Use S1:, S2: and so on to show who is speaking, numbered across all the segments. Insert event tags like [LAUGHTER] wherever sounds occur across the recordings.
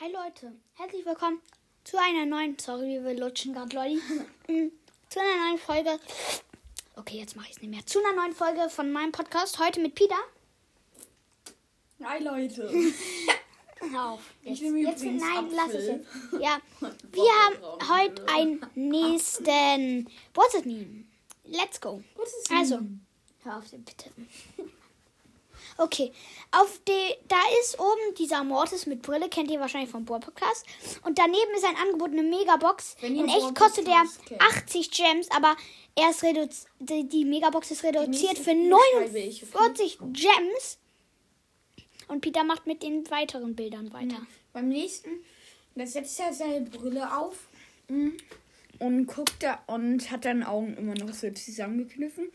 S1: Hi Leute, herzlich willkommen zu einer neuen, sorry, wir lutschen gerade, Leute. [LAUGHS] Mm, zu einer neuen Folge. Okay, jetzt mache ich es nicht mehr. Zu einer neuen Folge von meinem Podcast. Heute mit Peter.
S2: Hi Leute. [LAUGHS]
S1: Hör auf. Jetzt,
S2: Ich nehme
S1: jetzt,
S2: übrigens
S1: nein, lass es
S2: Apfel.
S1: jetzt. Ja, [LAUGHS] wir haben heute einen nächsten What's it mean? Let's go. Also, hör auf den bitte. Okay, auf die, da ist oben dieser Mortis mit Brille, kennt ihr wahrscheinlich vom Bohr Podcast. Und daneben ist ein Angebot, eine Megabox. In echt kostet der
S2: Podcast kennt.
S1: 80 Gems, aber er ist reduziert, die, die Megabox ist reduziert für
S2: Folge schreibe ich, okay?
S1: 49 Gems. Und Peter macht mit den weiteren Bildern weiter.
S2: Beim nächsten, da setzt er seine Brille auf mm, und guckt da und hat dann Augen immer noch so zusammengekniffen.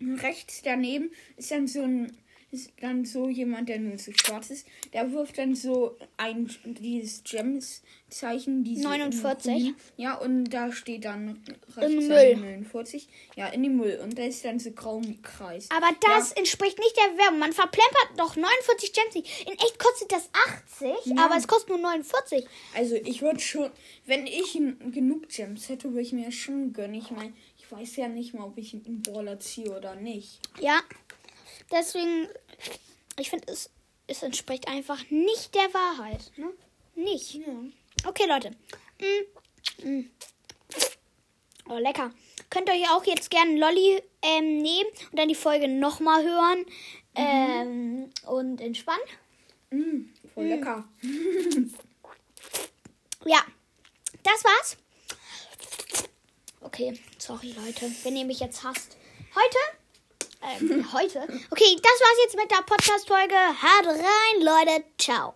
S2: Rechts daneben ist dann so ein ist dann so jemand, der nur so schwarz ist. Der wirft dann so ein dieses Gems-Zeichen. diese
S1: 49.
S2: grün. Ja, und da steht dann rechts
S1: Im
S2: dann
S1: Müll.
S2: 49. Ja, in dem Müll. Und da ist dann so grau Kreis.
S1: Aber das entspricht nicht der Werbung. Man verplempert doch 49 Gems. In echt kostet das 80,
S2: Ja.
S1: aber es kostet nur 49.
S2: Also ich würde schon, wenn ich genug Gems hätte, würde ich mir schon gönnen. Ich meine, ich weiß ja nicht mal, ob ich einen Brawler ziehe oder nicht.
S1: Ja, deswegen, ich finde, es, es entspricht einfach nicht der Wahrheit. Ne? Nicht. Okay, Leute. Mm, mm. Oh, lecker. Könnt ihr euch auch jetzt gerne Lolli ähm, nehmen und dann die Folge nochmal hören ähm, und entspannen.
S2: Mm, voll lecker. [LAUGHS]
S1: Ja, das war's. Okay, sorry Leute, wenn ihr mich jetzt hasst. Heute, ähm, [LAUGHS] heute. Okay, das war's jetzt mit der Podcast-Folge. Haut rein, Leute. Ciao.